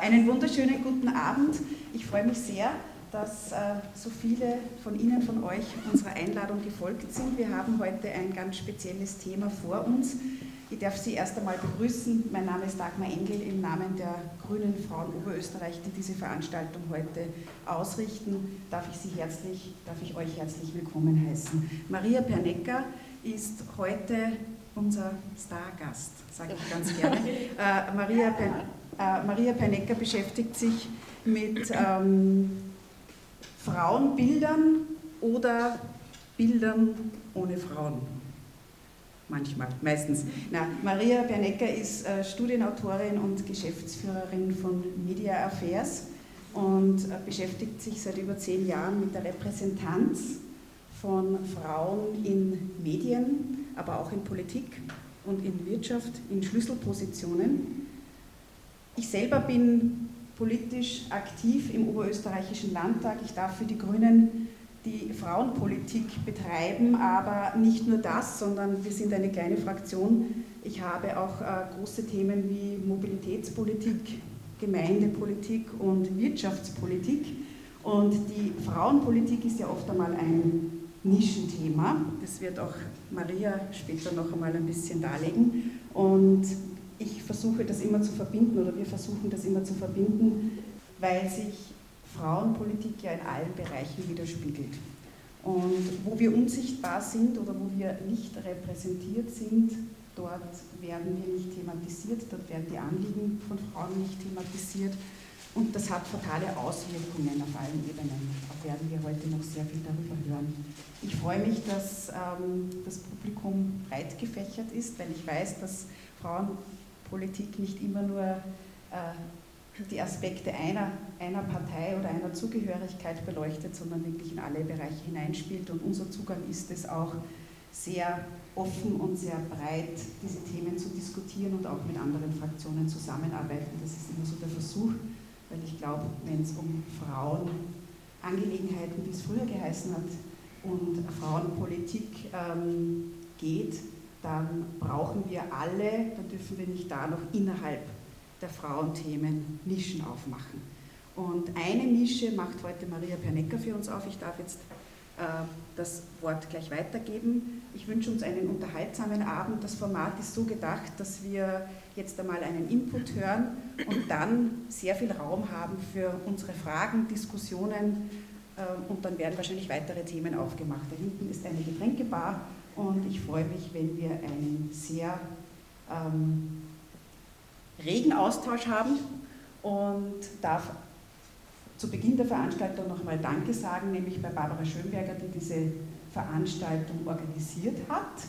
Einen wunderschönen guten Abend. Ich freue mich sehr, dass äh, so viele von Ihnen, von euch unserer Einladung gefolgt sind. Wir haben heute ein ganz spezielles Thema vor uns. Ich darf Sie erst einmal begrüßen. Mein Name ist Dagmar Engel im Namen der Grünen Frauen Oberösterreich, die diese Veranstaltung heute ausrichten. Darf ich Sie herzlich, darf ich euch herzlich willkommen heißen. Maria Pernecker ist heute unser Stargast, sage ich ganz gerne. Äh, Maria, äh, Maria Pernecker beschäftigt sich mit ähm, Frauenbildern oder Bildern ohne Frauen. Manchmal, meistens. Na, Maria Bernecker ist äh, Studienautorin und Geschäftsführerin von Media Affairs und äh, beschäftigt sich seit über zehn Jahren mit der Repräsentanz von Frauen in Medien, aber auch in Politik und in Wirtschaft, in Schlüsselpositionen. Ich selber bin politisch aktiv im Oberösterreichischen Landtag. Ich darf für die Grünen die Frauenpolitik betreiben, aber nicht nur das, sondern wir sind eine kleine Fraktion. Ich habe auch äh, große Themen wie Mobilitätspolitik, Gemeindepolitik und Wirtschaftspolitik. Und die Frauenpolitik ist ja oft einmal ein Nischenthema. Das wird auch Maria später noch einmal ein bisschen darlegen. Und versuche das immer zu verbinden oder wir versuchen das immer zu verbinden, weil sich Frauenpolitik ja in allen Bereichen widerspiegelt. Und wo wir unsichtbar sind oder wo wir nicht repräsentiert sind, dort werden wir nicht thematisiert, dort werden die Anliegen von Frauen nicht thematisiert. Und das hat fatale Auswirkungen auf allen Ebenen. Da werden wir heute noch sehr viel darüber hören. Ich freue mich, dass ähm, das Publikum breit gefächert ist, weil ich weiß, dass Frauenpolitik nicht immer nur äh, die Aspekte einer, einer Partei oder einer Zugehörigkeit beleuchtet, sondern wirklich in alle Bereiche hineinspielt. Und unser Zugang ist es auch, sehr offen und sehr breit diese Themen zu diskutieren und auch mit anderen Fraktionen zusammenarbeiten. Das ist immer so der Versuch, weil ich glaube, wenn es um Frauenangelegenheiten, wie es früher geheißen hat, und Frauenpolitik ähm, geht, dann brauchen wir alle, dann dürfen wir nicht da noch innerhalb der Frauenthemen Nischen aufmachen. Und eine Nische macht heute Maria Pernecker für uns auf. Ich darf jetzt äh, das Wort gleich weitergeben. Ich wünsche uns einen unterhaltsamen Abend. Das Format ist so gedacht, dass wir jetzt einmal einen Input hören und dann sehr viel Raum haben für unsere Fragen, Diskussionen äh, und dann werden wahrscheinlich weitere Themen aufgemacht. Da hinten ist eine Getränkebar und ich freue mich, wenn wir einen sehr ähm, regen Austausch haben und darf zu Beginn der Veranstaltung nochmal Danke sagen, nämlich bei Barbara Schönberger, die diese Veranstaltung organisiert hat.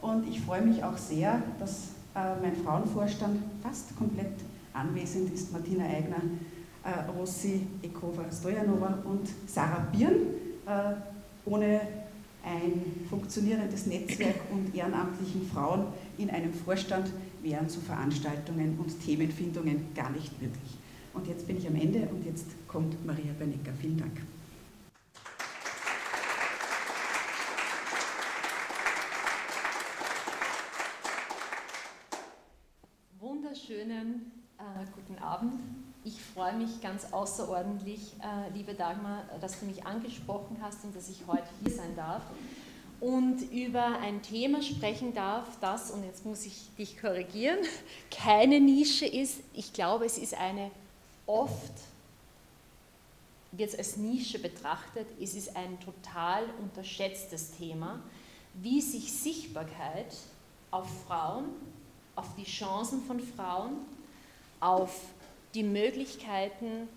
Und ich freue mich auch sehr, dass äh, mein Frauenvorstand fast komplett anwesend ist, Martina Eigner, äh, Rossi Ekova-Stojanova und Sarah Birn. Äh, ohne ein funktionierendes Netzwerk und ehrenamtlichen Frauen in einem Vorstand wären zu Veranstaltungen und Themenfindungen gar nicht möglich. Und jetzt bin ich am Ende und jetzt kommt Maria Bernecker. Vielen Dank. Wunderschönen äh, guten Abend. Ich freue mich ganz außerordentlich, äh, liebe Dagmar, dass du mich angesprochen hast und dass ich heute hier sein darf und über ein Thema sprechen darf, das, und jetzt muss ich dich korrigieren, keine Nische ist. Ich glaube, es ist eine oft, wird es als Nische betrachtet, es ist ein total unterschätztes Thema, wie sich Sichtbarkeit auf Frauen, auf die Chancen von Frauen, auf die Möglichkeiten,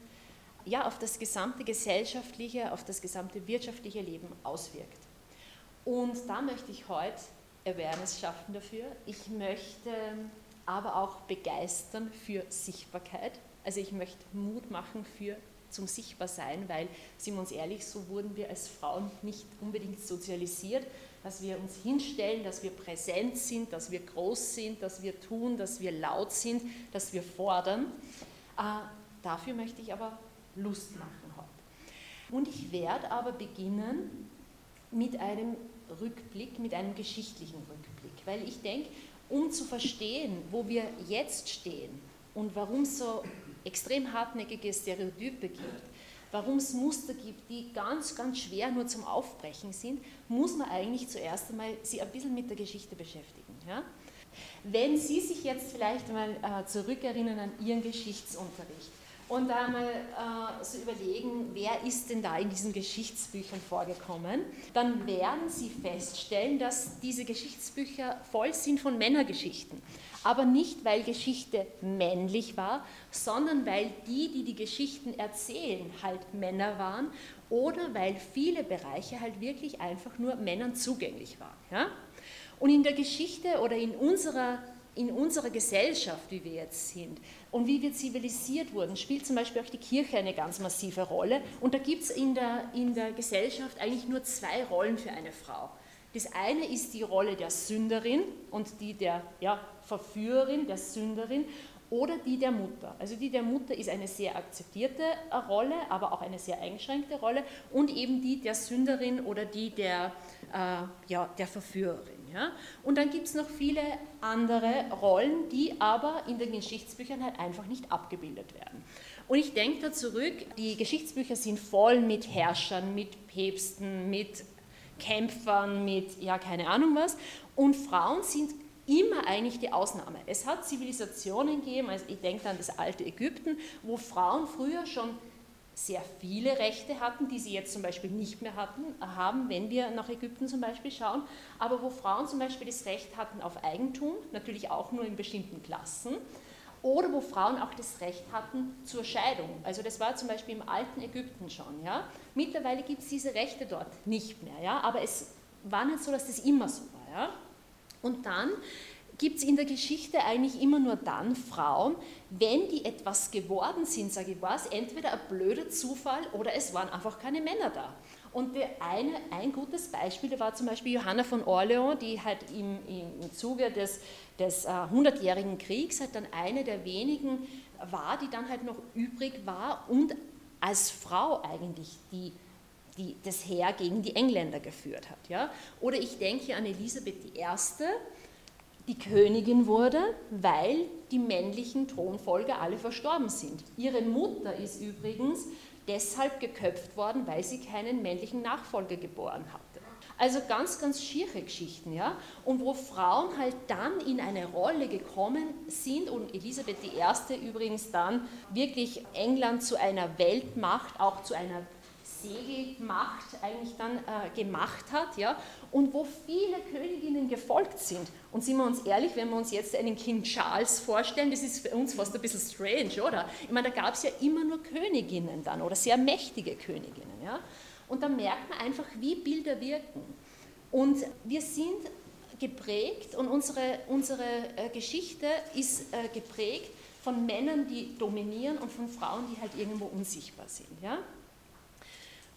ja, auf das gesamte gesellschaftliche, auf das gesamte wirtschaftliche Leben auswirkt. Und da möchte ich heute Awareness schaffen dafür. Ich möchte aber auch begeistern für Sichtbarkeit. Also ich möchte Mut machen für zum Sichtbarsein, weil, sind wir uns ehrlich, so wurden wir als Frauen nicht unbedingt sozialisiert, dass wir uns hinstellen, dass wir präsent sind, dass wir groß sind, dass wir tun, dass wir laut sind, dass wir fordern. Äh, dafür möchte ich aber Lust machen heute. Und ich werde aber beginnen mit einem Rückblick, mit einem geschichtlichen Rückblick, weil ich denke, um zu verstehen, wo wir jetzt stehen und warum es so extrem hartnäckige Stereotype gibt, warum es Muster gibt, die ganz, ganz schwer nur zum Aufbrechen sind, muss man eigentlich zuerst einmal sie ein bisschen mit der Geschichte beschäftigen. Ja? Wenn Sie sich jetzt vielleicht mal äh, zurückerinnern an Ihren Geschichtsunterricht und da mal äh, so überlegen, wer ist denn da in diesen Geschichtsbüchern vorgekommen, dann werden Sie feststellen, dass diese Geschichtsbücher voll sind von Männergeschichten. Aber nicht, weil Geschichte männlich war, sondern weil die, die die Geschichten erzählen, halt Männer waren oder weil viele Bereiche halt wirklich einfach nur Männern zugänglich waren. Ja? Und in der Geschichte oder in unserer, in unserer Gesellschaft, wie wir jetzt sind und wie wir zivilisiert wurden, spielt zum Beispiel auch die Kirche eine ganz massive Rolle. Und da gibt es in der, in der Gesellschaft eigentlich nur zwei Rollen für eine Frau. Das eine ist die Rolle der Sünderin und die der ja, Verführerin, der Sünderin oder die der Mutter. Also die der Mutter ist eine sehr akzeptierte Rolle, aber auch eine sehr eingeschränkte Rolle und eben die der Sünderin oder die der, äh, ja, der Verführerin. Ja? Und dann gibt es noch viele andere Rollen, die aber in den Geschichtsbüchern halt einfach nicht abgebildet werden. Und ich denke da zurück, die Geschichtsbücher sind voll mit Herrschern, mit Päpsten, mit Kämpfern, mit ja keine Ahnung was. Und Frauen sind immer eigentlich die Ausnahme. Es hat Zivilisationen gegeben, also ich denke an das alte Ägypten, wo Frauen früher schon sehr viele Rechte hatten, die sie jetzt zum Beispiel nicht mehr hatten, haben, wenn wir nach Ägypten zum Beispiel schauen, aber wo Frauen zum Beispiel das Recht hatten auf Eigentum, natürlich auch nur in bestimmten Klassen, oder wo Frauen auch das Recht hatten zur Scheidung. Also das war zum Beispiel im alten Ägypten schon. Ja? Mittlerweile gibt es diese Rechte dort nicht mehr, ja? aber es war nicht so, dass das immer so war. Ja? Und dann gibt es in der Geschichte eigentlich immer nur dann Frauen, wenn die etwas geworden sind, sage ich, war es entweder ein blöder Zufall oder es waren einfach keine Männer da. Und eine, ein gutes Beispiel war zum Beispiel Johanna von Orleans, die halt im, im Zuge des, des äh, Hundertjährigen äh, Kriegs halt dann eine der wenigen war, die dann halt noch übrig war und als Frau eigentlich die, die, das Heer gegen die Engländer geführt hat. Ja? Oder ich denke an Elisabeth I., die Königin wurde, weil die männlichen Thronfolger alle verstorben sind. Ihre Mutter ist übrigens deshalb geköpft worden, weil sie keinen männlichen Nachfolger geboren hatte. Also ganz, ganz schiere Geschichten, ja. Und wo Frauen halt dann in eine Rolle gekommen sind und Elisabeth I. übrigens dann wirklich England zu einer Weltmacht, auch zu einer Segelmacht eigentlich dann äh, gemacht hat, ja, und wo viele Königinnen gefolgt sind. Und sind wir uns ehrlich, wenn wir uns jetzt einen King Charles vorstellen, das ist für uns fast ein bisschen strange, oder? Ich meine, da gab es ja immer nur Königinnen dann oder sehr mächtige Königinnen, ja. Und da merkt man einfach, wie Bilder wirken. Und wir sind geprägt und unsere, unsere äh, Geschichte ist äh, geprägt von Männern, die dominieren und von Frauen, die halt irgendwo unsichtbar sind. Ja?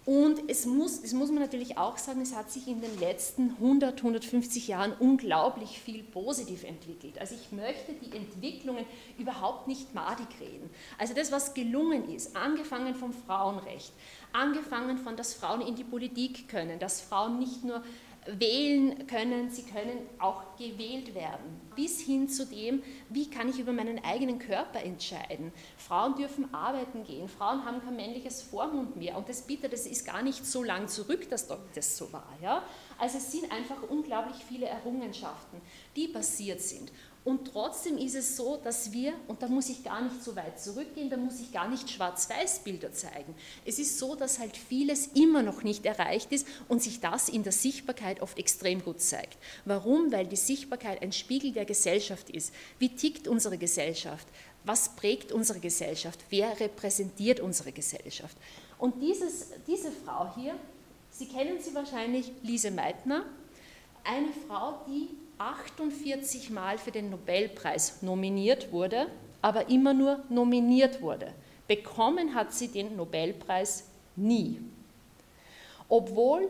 Und es muss, das muss man natürlich auch sagen, es hat sich in den letzten 100, 150 Jahren unglaublich viel positiv entwickelt. Also ich möchte die Entwicklungen überhaupt nicht madig reden. Also das, was gelungen ist, angefangen vom Frauenrecht, angefangen von, dass Frauen in die Politik können, dass Frauen nicht nur wählen können, sie können auch gewählt werden. Bis hin zu dem, wie kann ich über meinen eigenen Körper entscheiden. Frauen dürfen arbeiten gehen, Frauen haben kein männliches Vormund mehr. Und das bitte, das ist gar nicht so lang zurück, dass das so war. Ja? Also es sind einfach unglaublich viele Errungenschaften, die passiert sind. Und trotzdem ist es so, dass wir, und da muss ich gar nicht so weit zurückgehen, da muss ich gar nicht Schwarz-Weiß-Bilder zeigen. Es ist so, dass halt vieles immer noch nicht erreicht ist und sich das in der Sichtbarkeit oft extrem gut zeigt. Warum? Weil die Sichtbarkeit ein Spiegel der Gesellschaft ist. Wie tickt unsere Gesellschaft? Was prägt unsere Gesellschaft? Wer repräsentiert unsere Gesellschaft? Und dieses, diese Frau hier, Sie kennen sie wahrscheinlich, Lise Meitner, eine Frau, die 48 Mal für den Nobelpreis nominiert wurde, aber immer nur nominiert wurde. Bekommen hat sie den Nobelpreis nie. Obwohl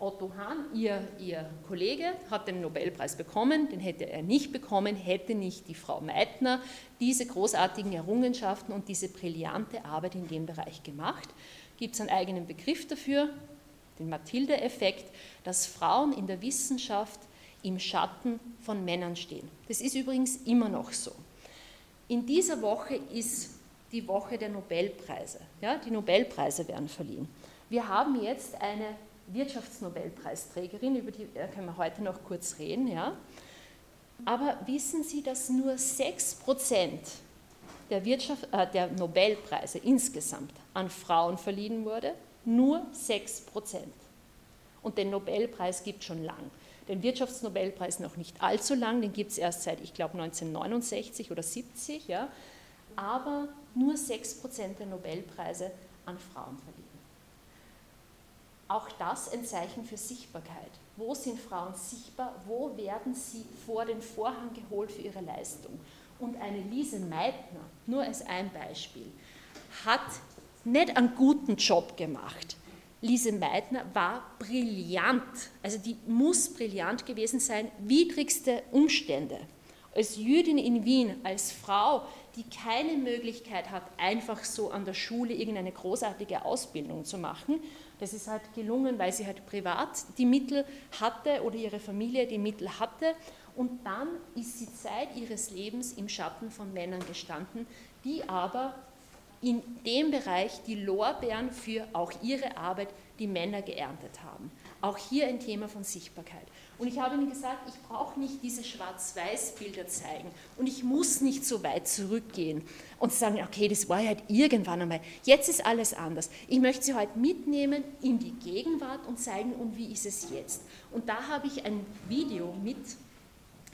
Otto Hahn, ihr, ihr Kollege, hat den Nobelpreis bekommen, den hätte er nicht bekommen, hätte nicht die Frau Meitner diese großartigen Errungenschaften und diese brillante Arbeit in dem Bereich gemacht. Gibt es einen eigenen Begriff dafür, den Mathilde-Effekt, dass Frauen in der Wissenschaft im Schatten von Männern stehen. Das ist übrigens immer noch so. In dieser Woche ist die Woche der Nobelpreise. Ja, die Nobelpreise werden verliehen. Wir haben jetzt eine Wirtschaftsnobelpreisträgerin, über die äh, können wir heute noch kurz reden. Ja. Aber wissen Sie, dass nur 6% der, Wirtschaft, äh, der Nobelpreise insgesamt an Frauen verliehen wurde? Nur 6%. Und den Nobelpreis gibt es schon lang. Den Wirtschaftsnobelpreis noch nicht allzu lang, den gibt es erst seit, ich glaube, 1969 oder 70, ja. aber nur 6% der Nobelpreise an Frauen verliehen. Auch das ein Zeichen für Sichtbarkeit. Wo sind Frauen sichtbar? Wo werden sie vor den Vorhang geholt für ihre Leistung? Und eine Lise Meitner, nur als ein Beispiel, hat nicht einen guten Job gemacht. Lise Meitner war brillant, also die muss brillant gewesen sein, widrigste Umstände. Als Jüdin in Wien, als Frau, die keine Möglichkeit hat, einfach so an der Schule irgendeine großartige Ausbildung zu machen, das ist halt gelungen, weil sie halt privat die Mittel hatte oder ihre Familie die Mittel hatte. Und dann ist sie Zeit ihres Lebens im Schatten von Männern gestanden, die aber in dem Bereich die Lorbeeren für auch ihre Arbeit die Männer geerntet haben. Auch hier ein Thema von Sichtbarkeit. Und ich habe ihnen gesagt, ich brauche nicht diese Schwarz-Weiß-Bilder zeigen und ich muss nicht so weit zurückgehen und sagen, okay, das war halt irgendwann einmal. Jetzt ist alles anders. Ich möchte Sie heute mitnehmen in die Gegenwart und zeigen, und wie ist es jetzt. Und da habe ich ein Video mit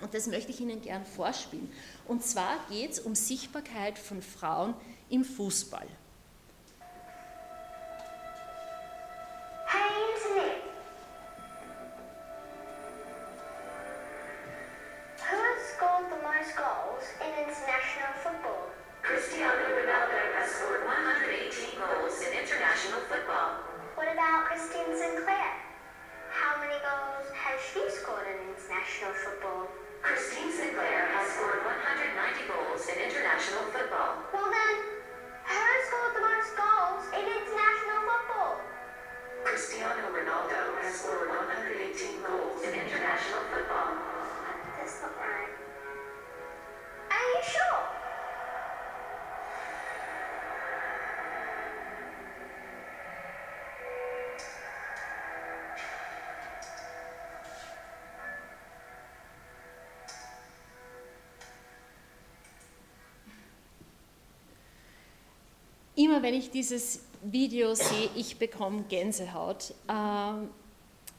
und das möchte ich Ihnen gern vorspielen. Und zwar geht es um Sichtbarkeit von Frauen im Fußball. Immer wenn ich dieses Video sehe, ich bekomme Gänsehaut, äh,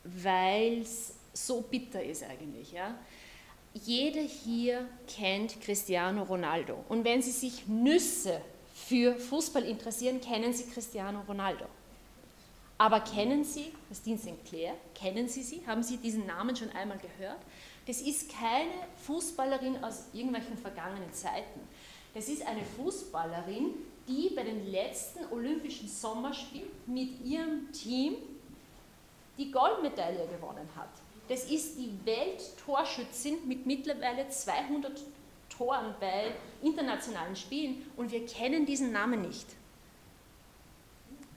weil es so bitter ist eigentlich. Ja? Jeder hier kennt Cristiano Ronaldo. Und wenn Sie sich Nüsse für Fußball interessieren, kennen Sie Cristiano Ronaldo. Aber kennen Sie Christine Sinclair? Kennen Sie sie? Haben Sie diesen Namen schon einmal gehört? Das ist keine Fußballerin aus irgendwelchen vergangenen Zeiten. Das ist eine Fußballerin, die bei den letzten Olympischen Sommerspielen mit ihrem Team die Goldmedaille gewonnen hat. Das ist die Welttorschützin mit mittlerweile 200 Toren bei internationalen Spielen und wir kennen diesen Namen nicht.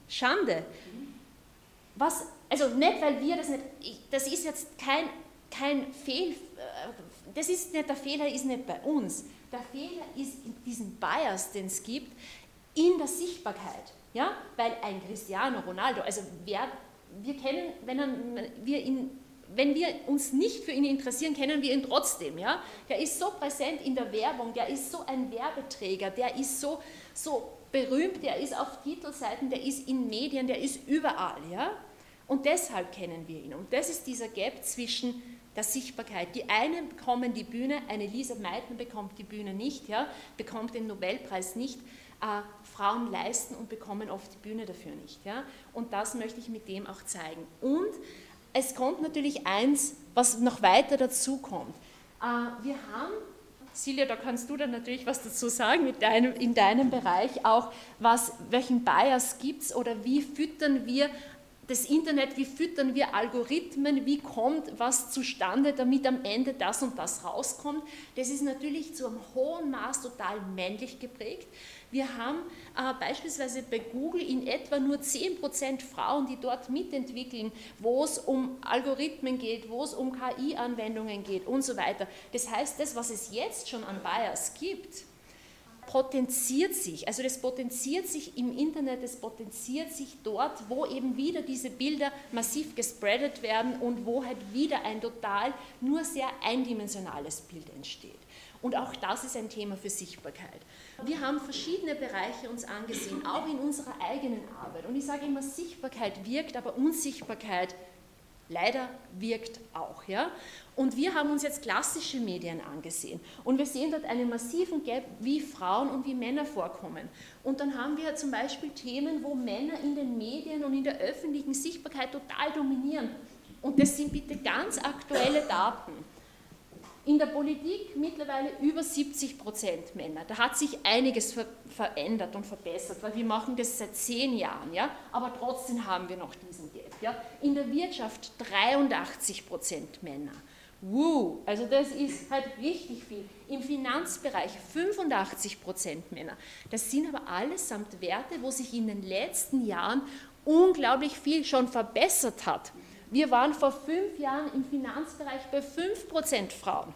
Schande. Was, also nicht, weil wir das nicht, das ist jetzt kein, kein Fehl, äh, das ist nicht, der Fehler ist nicht bei uns. Der Fehler ist in diesem Bias, den es gibt, in der Sichtbarkeit. Ja? Weil ein Cristiano Ronaldo, also wer, wir kennen, wenn, er, wir ihn, wenn wir uns nicht für ihn interessieren, kennen wir ihn trotzdem. Ja? Der ist so präsent in der Werbung, der ist so ein Werbeträger, der ist so, so berühmt, der ist auf Titelseiten, der ist in Medien, der ist überall. Ja? Und deshalb kennen wir ihn. Und das ist dieser Gap zwischen der Sichtbarkeit. Die einen bekommen die Bühne, eine Lisa Meitner bekommt die Bühne nicht, ja, bekommt den Nobelpreis nicht. Äh, Frauen leisten und bekommen oft die Bühne dafür nicht. Ja? Und das möchte ich mit dem auch zeigen. Und es kommt natürlich eins, was noch weiter dazu kommt. Äh, wir haben, Silja, da kannst du dann natürlich was dazu sagen mit deinem, in deinem Bereich auch, was, welchen Bias gibt es oder wie füttern wir das Internet, wie füttern wir Algorithmen, wie kommt was zustande, damit am Ende das und das rauskommt. Das ist natürlich zu einem hohen Maß total männlich geprägt. Wir haben äh, beispielsweise bei Google in etwa nur 10% Frauen, die dort mitentwickeln, wo es um Algorithmen geht, wo es um KI-Anwendungen geht und so weiter. Das heißt, das, was es jetzt schon an Bias gibt, potenziert sich. Also das potenziert sich im Internet, das potenziert sich dort, wo eben wieder diese Bilder massiv gespreadet werden und wo halt wieder ein total nur sehr eindimensionales Bild entsteht. Und auch das ist ein Thema für Sichtbarkeit. Wir haben verschiedene Bereiche uns angesehen, auch in unserer eigenen Arbeit. Und ich sage immer, Sichtbarkeit wirkt, aber Unsichtbarkeit leider wirkt auch. Ja? Und wir haben uns jetzt klassische Medien angesehen und wir sehen dort einen massiven Gap, wie Frauen und wie Männer vorkommen. Und dann haben wir zum Beispiel Themen, wo Männer in den Medien und in der öffentlichen Sichtbarkeit total dominieren. Und das sind bitte ganz aktuelle Daten. In der Politik mittlerweile über 70 Prozent Männer. Da hat sich einiges ver verändert und verbessert, weil wir machen das seit zehn Jahren, ja? aber trotzdem haben wir noch diesen Gap. Ja? In der Wirtschaft 83 Prozent Männer. Wow, also das ist halt richtig viel. Im Finanzbereich 85 Prozent Männer. Das sind aber allesamt Werte, wo sich in den letzten Jahren unglaublich viel schon verbessert hat. Wir waren vor fünf Jahren im Finanzbereich bei 5% Frauen.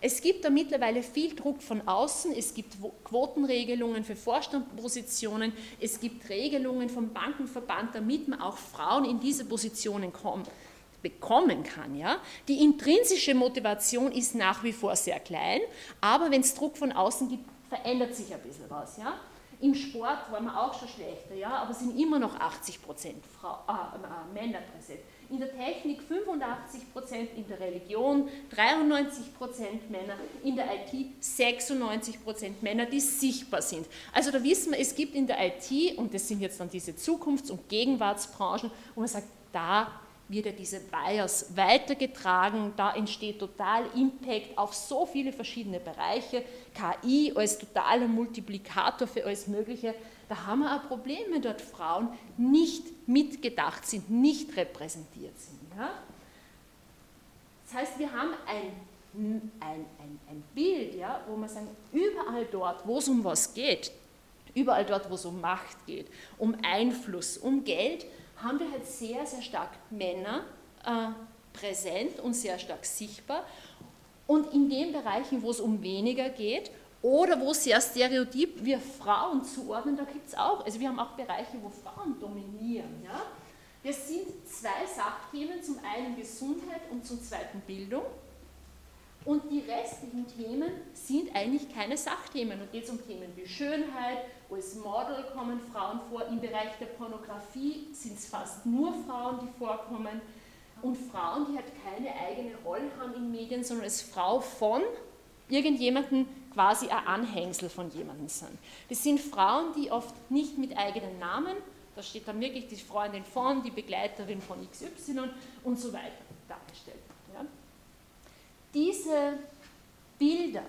Es gibt da mittlerweile viel Druck von außen, es gibt Quotenregelungen für Vorstandspositionen, es gibt Regelungen vom Bankenverband, damit man auch Frauen in diese Positionen kommen, bekommen kann. Ja? Die intrinsische Motivation ist nach wie vor sehr klein, aber wenn es Druck von außen gibt, verändert sich ein bisschen was. Ja? Im Sport waren wir auch schon schlechter, ja, aber sind immer noch 80 Frau, äh, äh, Männer präsent in der Technik 85 Prozent, in der Religion 93 Prozent Männer, in der IT 96 Prozent Männer, die sichtbar sind. Also da wissen wir, es gibt in der IT, und das sind jetzt dann diese Zukunfts- und Gegenwartsbranchen, wo man sagt, da wird ja diese Bias weitergetragen, da entsteht total Impact auf so viele verschiedene Bereiche, KI als totaler Multiplikator für alles Mögliche, da haben wir ein Problem, wenn dort Frauen nicht mitgedacht sind, nicht repräsentiert sind. Ja? Das heißt, wir haben ein, ein, ein, ein Bild, ja, wo man sagen, überall dort, wo es um was geht, überall dort, wo es um Macht geht, um Einfluss, um Geld, haben wir halt sehr, sehr stark Männer äh, präsent und sehr stark sichtbar. Und in den Bereichen, wo es um weniger geht oder wo sehr stereotyp wir Frauen zuordnen, da gibt es auch, also wir haben auch Bereiche, wo Frauen dominieren. Ja? Das sind zwei Sachthemen, zum einen Gesundheit und zum zweiten Bildung. Und die restlichen Themen sind eigentlich keine Sachthemen. Da geht es um Themen wie Schönheit, als Model kommen Frauen vor, im Bereich der Pornografie sind es fast nur Frauen, die vorkommen. Und Frauen, die halt keine eigene Rolle haben in Medien, sondern als Frau von irgendjemandem quasi ein Anhängsel von jemandem sind. Das sind Frauen, die oft nicht mit eigenen Namen, da steht dann wirklich die Freundin von, die Begleiterin von XY und so weiter dargestellt. Ja. Diese Bilder,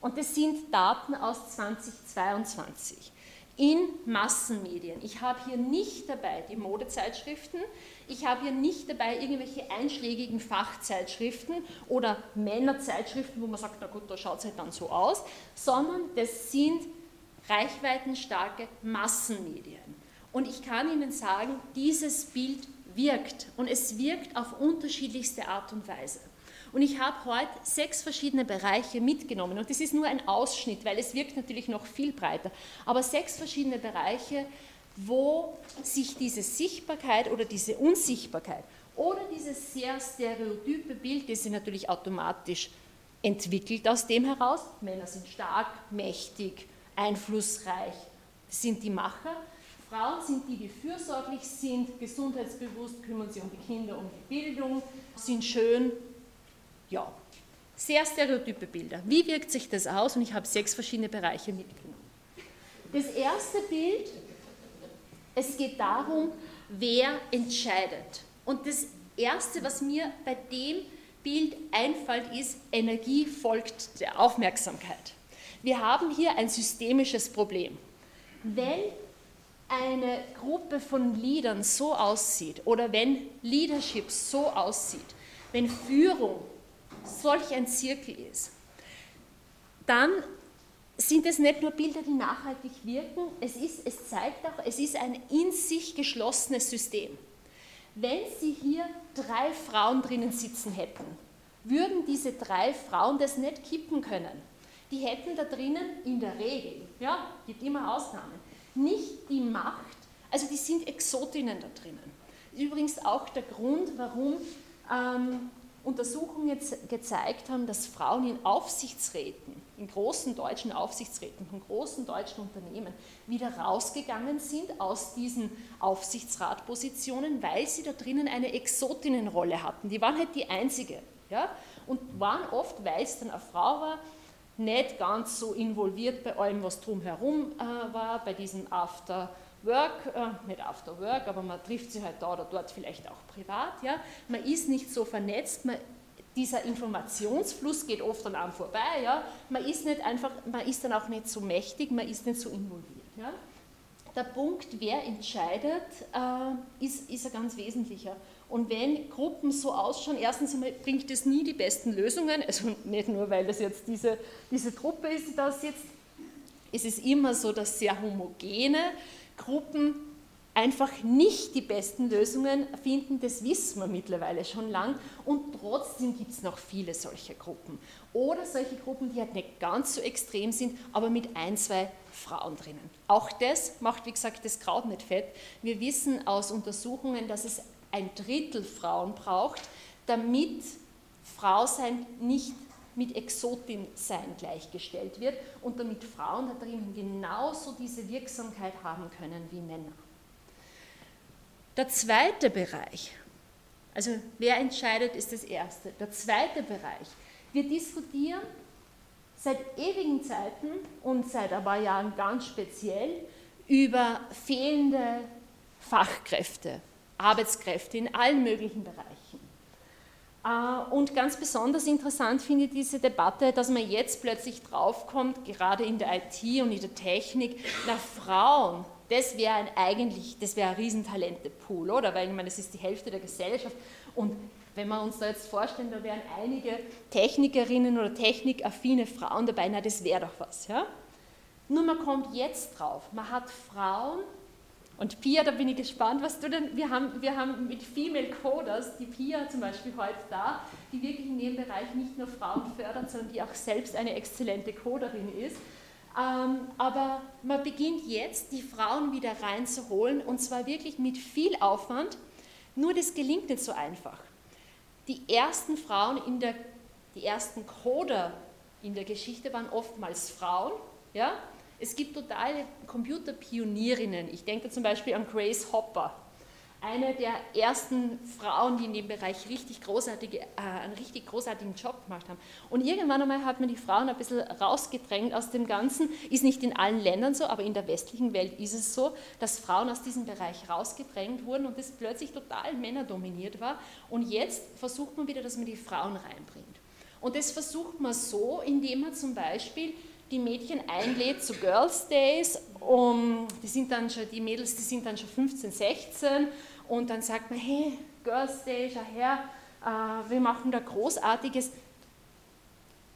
und das sind Daten aus 2022, in Massenmedien. Ich habe hier nicht dabei die Modezeitschriften, ich habe hier nicht dabei irgendwelche einschlägigen Fachzeitschriften oder Männerzeitschriften, wo man sagt, na gut, da schaut es halt dann so aus, sondern das sind reichweitenstarke Massenmedien. Und ich kann Ihnen sagen, dieses Bild wirkt und es wirkt auf unterschiedlichste Art und Weise. Und ich habe heute sechs verschiedene Bereiche mitgenommen. Und das ist nur ein Ausschnitt, weil es wirkt natürlich noch viel breiter. Aber sechs verschiedene Bereiche, wo sich diese Sichtbarkeit oder diese Unsichtbarkeit oder dieses sehr stereotype Bild, das sich natürlich automatisch entwickelt aus dem heraus, Männer sind stark, mächtig, einflussreich, sind die Macher, Frauen sind die, die fürsorglich sind, gesundheitsbewusst, kümmern sich um die Kinder, um die Bildung, sind schön, ja, sehr stereotype Bilder. Wie wirkt sich das aus? Und ich habe sechs verschiedene Bereiche mitgenommen. Das erste Bild es geht darum, wer entscheidet. Und das Erste, was mir bei dem Bild einfällt, ist, Energie folgt der Aufmerksamkeit. Wir haben hier ein systemisches Problem. Wenn eine Gruppe von Leadern so aussieht oder wenn Leadership so aussieht, wenn Führung solch ein Zirkel ist, dann sind es nicht nur Bilder, die nachhaltig wirken, es, ist, es zeigt auch, es ist ein in sich geschlossenes System. Wenn Sie hier drei Frauen drinnen sitzen hätten, würden diese drei Frauen das nicht kippen können. die hätten da drinnen in der Regel, ja, gibt immer Ausnahmen, nicht die Macht, also die sind Exotinnen da drinnen. Übrigens auch der Grund, warum ähm, Untersuchungen gezeigt haben, dass Frauen in Aufsichtsräten, in großen deutschen Aufsichtsräten von großen deutschen Unternehmen wieder rausgegangen sind aus diesen Aufsichtsratpositionen, weil sie da drinnen eine Exotinnenrolle hatten. Die waren halt die einzige. Ja? Und waren oft, weil es dann eine Frau war, nicht ganz so involviert bei allem, was drumherum äh, war, bei diesem After Work, äh, nicht After Work, aber man trifft sich halt da oder dort vielleicht auch privat. Ja? Man ist nicht so vernetzt, man, dieser Informationsfluss geht oft an einem vorbei. Ja? Man ist nicht einfach, man ist dann auch nicht so mächtig, man ist nicht so involviert. Ja? Der Punkt, wer entscheidet, äh, ist, ist ein ganz wesentlicher. Und wenn Gruppen so ausschauen, erstens einmal bringt es nie die besten Lösungen, also nicht nur, weil das jetzt diese, diese Truppe ist, die da sitzt, es ist immer so, dass sehr homogene Gruppen einfach nicht die besten Lösungen finden, das wissen wir mittlerweile schon lang und trotzdem gibt es noch viele solcher Gruppen. Oder solche Gruppen, die halt nicht ganz so extrem sind, aber mit ein, zwei Frauen drinnen. Auch das macht, wie gesagt, das Kraut nicht fett. Wir wissen aus Untersuchungen, dass es ein Drittel Frauen braucht, damit Frau sein nicht mit Exotin sein gleichgestellt wird und damit Frauen da drin genauso diese Wirksamkeit haben können wie Männer. Der zweite Bereich, also wer entscheidet, ist das erste. Der zweite Bereich, wir diskutieren seit ewigen Zeiten und seit ein paar Jahren ganz speziell über fehlende Fachkräfte, Arbeitskräfte in allen möglichen Bereichen. Äh, und ganz besonders interessant finde ich diese Debatte, dass man jetzt plötzlich draufkommt, gerade in der IT und in der Technik, nach Frauen, das wäre ein eigentlich, das wäre ein Riesentalente-Pool, oder? Weil ich meine, das ist die Hälfte der Gesellschaft. Und wenn wir uns da jetzt vorstellen, da wären einige Technikerinnen oder technikaffine Frauen dabei, na, das wäre doch was, ja? Nur man kommt jetzt drauf, man hat Frauen, und Pia, da bin ich gespannt, was du denn, wir haben, wir haben mit Female Coders, die Pia zum Beispiel heute da, die wirklich in dem Bereich nicht nur Frauen fördert, sondern die auch selbst eine exzellente Coderin ist. Ähm, aber man beginnt jetzt, die Frauen wieder reinzuholen und zwar wirklich mit viel Aufwand. Nur das gelingt nicht so einfach. Die ersten Frauen in der, die ersten Coder in der Geschichte waren oftmals Frauen, ja, es gibt totale Computerpionierinnen. Ich denke zum Beispiel an Grace Hopper, eine der ersten Frauen, die in dem Bereich richtig großartige, äh, einen richtig großartigen Job gemacht haben. Und irgendwann einmal hat man die Frauen ein bisschen rausgedrängt aus dem Ganzen. Ist nicht in allen Ländern so, aber in der westlichen Welt ist es so, dass Frauen aus diesem Bereich rausgedrängt wurden und es plötzlich total männerdominiert war. Und jetzt versucht man wieder, dass man die Frauen reinbringt. Und das versucht man so, indem man zum Beispiel die Mädchen einlädt zu Girls Days. Um, die, sind dann schon, die Mädels die sind dann schon 15, 16 und dann sagt man, hey, Girls Day, schau her, äh, wir machen da Großartiges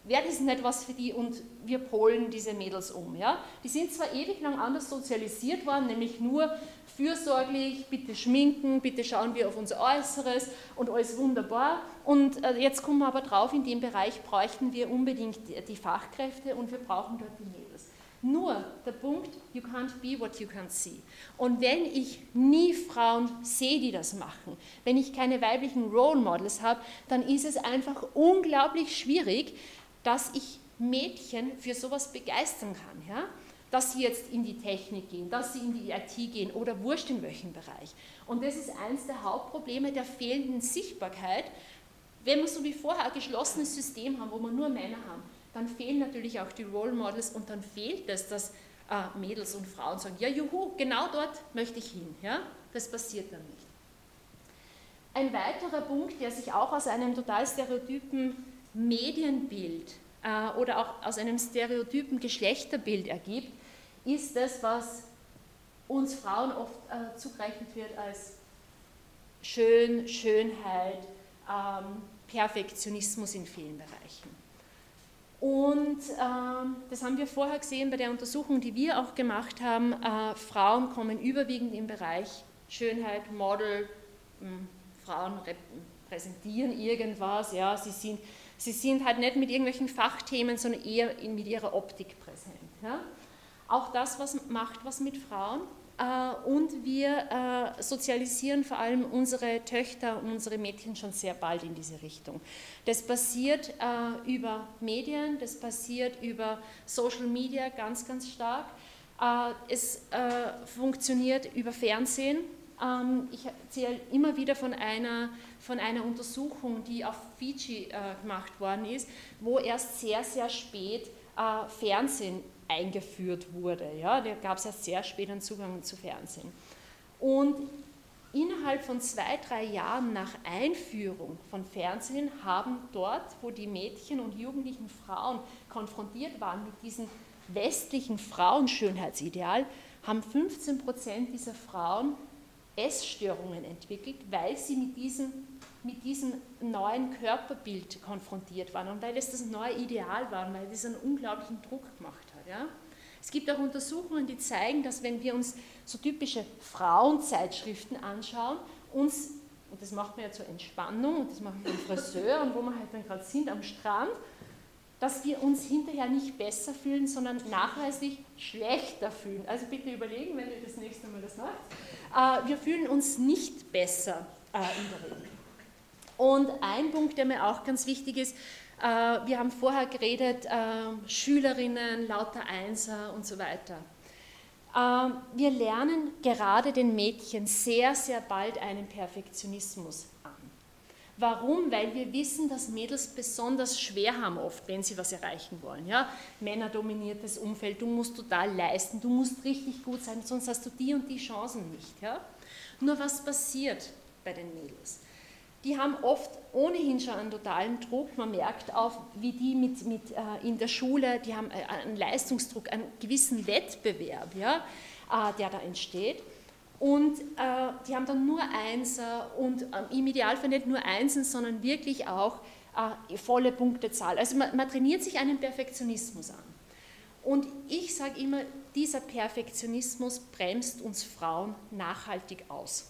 wäre das nicht was für die und wir polen diese Mädels um. Ja? Die sind zwar ewig lang anders sozialisiert worden, nämlich nur fürsorglich, bitte schminken, bitte schauen wir auf unser Äußeres und alles wunderbar. Und äh, jetzt kommen wir aber drauf, in dem Bereich bräuchten wir unbedingt die Fachkräfte und wir brauchen dort die Mädels. Nur der Punkt, you can't be what you can't see. Und wenn ich nie Frauen sehe, die das machen, wenn ich keine weiblichen Role Models habe, dann ist es einfach unglaublich schwierig, dass ich Mädchen für sowas begeistern kann. Ja? Dass sie jetzt in die Technik gehen, dass sie in die IT gehen oder wurscht in welchem Bereich. Und das ist eines der Hauptprobleme der fehlenden Sichtbarkeit. Wenn wir so wie vorher ein geschlossenes System haben, wo wir nur Männer haben, dann fehlen natürlich auch die Role Models und dann fehlt es, dass äh, Mädels und Frauen sagen, ja juhu, genau dort möchte ich hin. Ja? Das passiert dann nicht. Ein weiterer Punkt, der sich auch aus einem total stereotypen Medienbild äh, oder auch aus einem stereotypen Geschlechterbild ergibt, ist das, was uns Frauen oft äh, zugerechnet wird als schön, Schönheit, ähm, Perfektionismus in vielen Bereichen. Und ähm, das haben wir vorher gesehen bei der Untersuchung, die wir auch gemacht haben. Äh, Frauen kommen überwiegend im Bereich Schönheit, Model, mh, hm, Frauen präsentieren irgendwas, ja, sie sind Sie sind halt nicht mit irgendwelchen Fachthemen, sondern eher mit ihrer Optik präsent. Ja? Auch das was macht was mit Frauen. Äh, und wir äh, sozialisieren vor allem unsere Töchter und unsere Mädchen schon sehr bald in diese Richtung. Das passiert äh, über Medien, das passiert über Social Media ganz, ganz stark. Es funktioniert über Fernsehen. Ähm, ich erzähle immer wieder von einer, von einer Untersuchung, die auf Fiji gemacht worden ist, wo erst sehr, sehr spät Fernsehen eingeführt wurde. Ja, da gab es ja sehr spät einen Zugang zu Fernsehen. Und innerhalb von zwei, drei Jahren nach Einführung von Fernsehen haben dort, wo die Mädchen und jugendlichen Frauen konfrontiert waren mit diesem westlichen Frauenschönheitsideal, haben 15 Prozent dieser Frauen Essstörungen entwickelt, weil sie mit diesem, mit diesem neuen Körperbild konfrontiert waren und weil es das neue Ideal war, weil es einen unglaublichen Druck gemacht hat. Ja? Es gibt auch Untersuchungen, die zeigen, dass wenn wir uns so typische Frauenzeitschriften anschauen, uns, und das macht man ja zur Entspannung, und das machen wir im Friseur und wo wir halt dann gerade sind am Strand, dass wir uns hinterher nicht besser fühlen, sondern nachweislich schlechter fühlen. Also bitte überlegen, wenn ihr das nächste Mal das macht. Äh, wir fühlen uns nicht besser äh, in der Regel. Und ein Punkt, der mir auch ganz wichtig ist, äh, wir haben vorher geredet, äh, Schülerinnen, lauter Einser und so weiter. Äh, wir lernen gerade den Mädchen sehr, sehr bald einen Perfektionismus an. Warum? Weil wir wissen, dass Mädels besonders schwer haben oft, wenn sie was erreichen wollen. Ja? Männerdominiertes Umfeld, du musst total leisten, du musst richtig gut sein, sonst hast du die und die Chancen nicht. Ja? Nur was passiert bei den Mädels? Die haben oft ohnehin schon einen totalen Druck. Man merkt auch, wie die mit, mit äh, in der Schule, die haben äh, einen Leistungsdruck, einen gewissen Wettbewerb, ja, äh, der da entsteht. Und äh, die haben dann nur Einser und ähm, im Idealfall nicht nur Einsen, sondern wirklich auch äh, volle Punktezahl. Also man, man trainiert sich einen Perfektionismus an. Und ich sage immer, dieser Perfektionismus bremst uns Frauen nachhaltig aus.